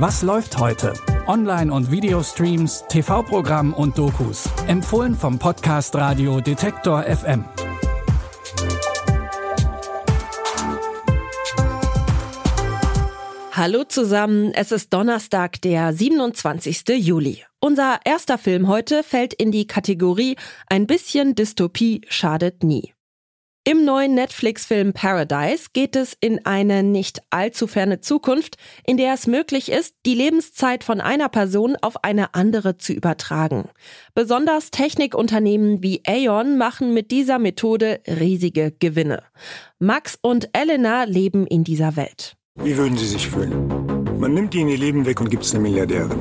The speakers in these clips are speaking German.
Was läuft heute? Online- und Videostreams, TV-Programm und Dokus. Empfohlen vom Podcast Radio Detektor FM. Hallo zusammen, es ist Donnerstag, der 27. Juli. Unser erster Film heute fällt in die Kategorie Ein bisschen Dystopie schadet nie. Im neuen Netflix-Film Paradise geht es in eine nicht allzu ferne Zukunft, in der es möglich ist, die Lebenszeit von einer Person auf eine andere zu übertragen. Besonders Technikunternehmen wie Aeon machen mit dieser Methode riesige Gewinne. Max und Elena leben in dieser Welt. Wie würden Sie sich fühlen? Man nimmt Ihnen Ihr Leben weg und gibt es eine Milliardärin.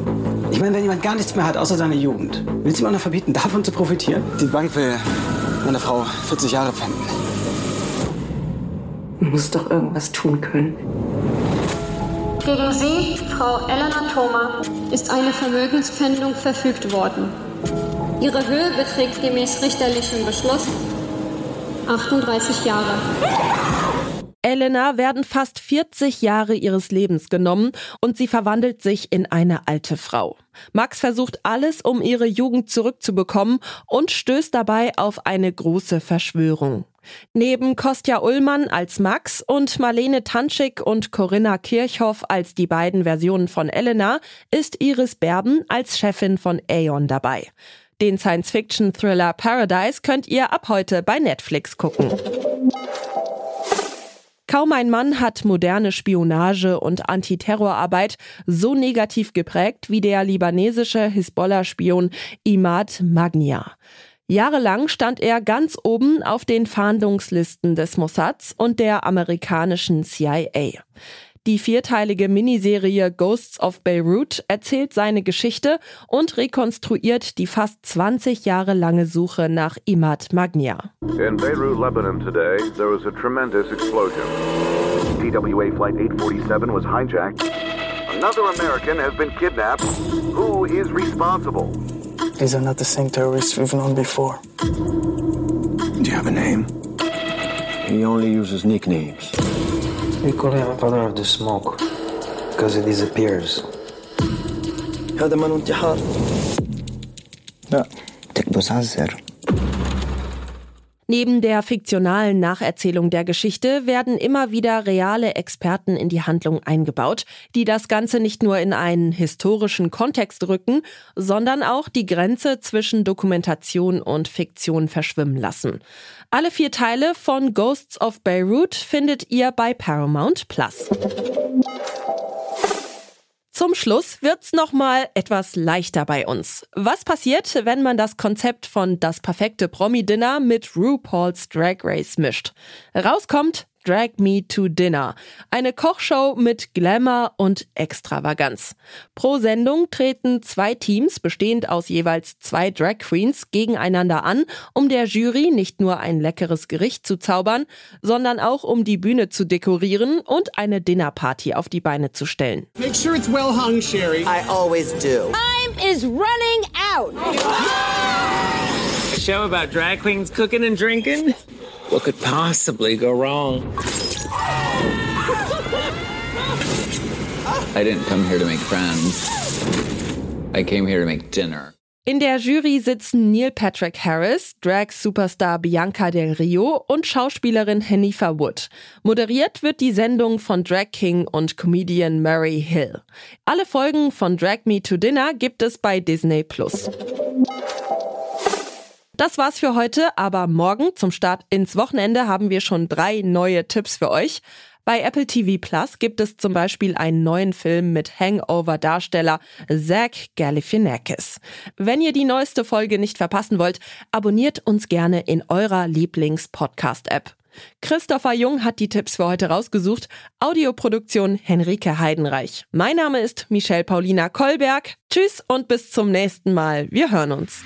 Ich meine, wenn jemand gar nichts mehr hat, außer seine Jugend, will sie ihm auch noch verbieten, davon zu profitieren? Die Bank will meine Frau 40 Jahre pfänden. Muss doch irgendwas tun können. Gegen Sie, Frau Elena Thoma, ist eine Vermögenspfändung verfügt worden. Ihre Höhe beträgt gemäß richterlichem Beschluss 38 Jahre. Elena werden fast 40 Jahre ihres Lebens genommen und sie verwandelt sich in eine alte Frau. Max versucht alles, um ihre Jugend zurückzubekommen und stößt dabei auf eine große Verschwörung. Neben Kostja Ullmann als Max und Marlene Tanschik und Corinna Kirchhoff als die beiden Versionen von Elena ist Iris Berben als Chefin von Aeon dabei. Den Science-Fiction-Thriller Paradise könnt ihr ab heute bei Netflix gucken. Kaum ein Mann hat moderne Spionage und Antiterrorarbeit so negativ geprägt wie der libanesische Hisbollah-Spion Imad Magnia. Jahrelang stand er ganz oben auf den Fahndungslisten des Mossads und der amerikanischen CIA. Die vierteilige Miniserie Ghosts of Beirut erzählt seine Geschichte und rekonstruiert die fast 20 Jahre lange Suche nach Imad Magnia. In Beirut, Lebanon today, there was a tremendous explosion. TWA Flight 847 was hijacked. Another American has been kidnapped. Who is responsible? These are not the same terrorists we've known before. Do you have a name? He only uses nicknames. We call him Father of the Smoke because he disappears. هذا من انتحار لا تكبس عزر Neben der fiktionalen Nacherzählung der Geschichte werden immer wieder reale Experten in die Handlung eingebaut, die das Ganze nicht nur in einen historischen Kontext rücken, sondern auch die Grenze zwischen Dokumentation und Fiktion verschwimmen lassen. Alle vier Teile von Ghosts of Beirut findet ihr bei Paramount Plus. Zum Schluss wird's noch mal etwas leichter bei uns. Was passiert, wenn man das Konzept von das perfekte Promi-Dinner mit RuPaul's Drag Race mischt? Rauskommt Drag Me to Dinner. Eine Kochshow mit Glamour und Extravaganz. Pro Sendung treten zwei Teams, bestehend aus jeweils zwei Drag Queens, gegeneinander an, um der Jury nicht nur ein leckeres Gericht zu zaubern, sondern auch um die Bühne zu dekorieren und eine Dinnerparty auf die Beine zu stellen. Make sure it's well hung, Sherry. I always do. Time is running out. A show about drag queens cooking and drinking? What could possibly go wrong? I didn't come here to make friends. I came here to make dinner. In der Jury sitzen Neil Patrick Harris, Drag-Superstar Bianca Del Rio und Schauspielerin Hanifa Wood. Moderiert wird die Sendung von Drag King und Comedian Murray Hill. Alle Folgen von Drag Me to Dinner gibt es bei Disney Plus. Das war's für heute, aber morgen zum Start ins Wochenende haben wir schon drei neue Tipps für euch. Bei Apple TV Plus gibt es zum Beispiel einen neuen Film mit Hangover-Darsteller Zach Galifianakis. Wenn ihr die neueste Folge nicht verpassen wollt, abonniert uns gerne in eurer Lieblings-Podcast-App. Christopher Jung hat die Tipps für heute rausgesucht. Audioproduktion Henrike Heidenreich. Mein Name ist Michelle Paulina Kolberg. Tschüss und bis zum nächsten Mal. Wir hören uns.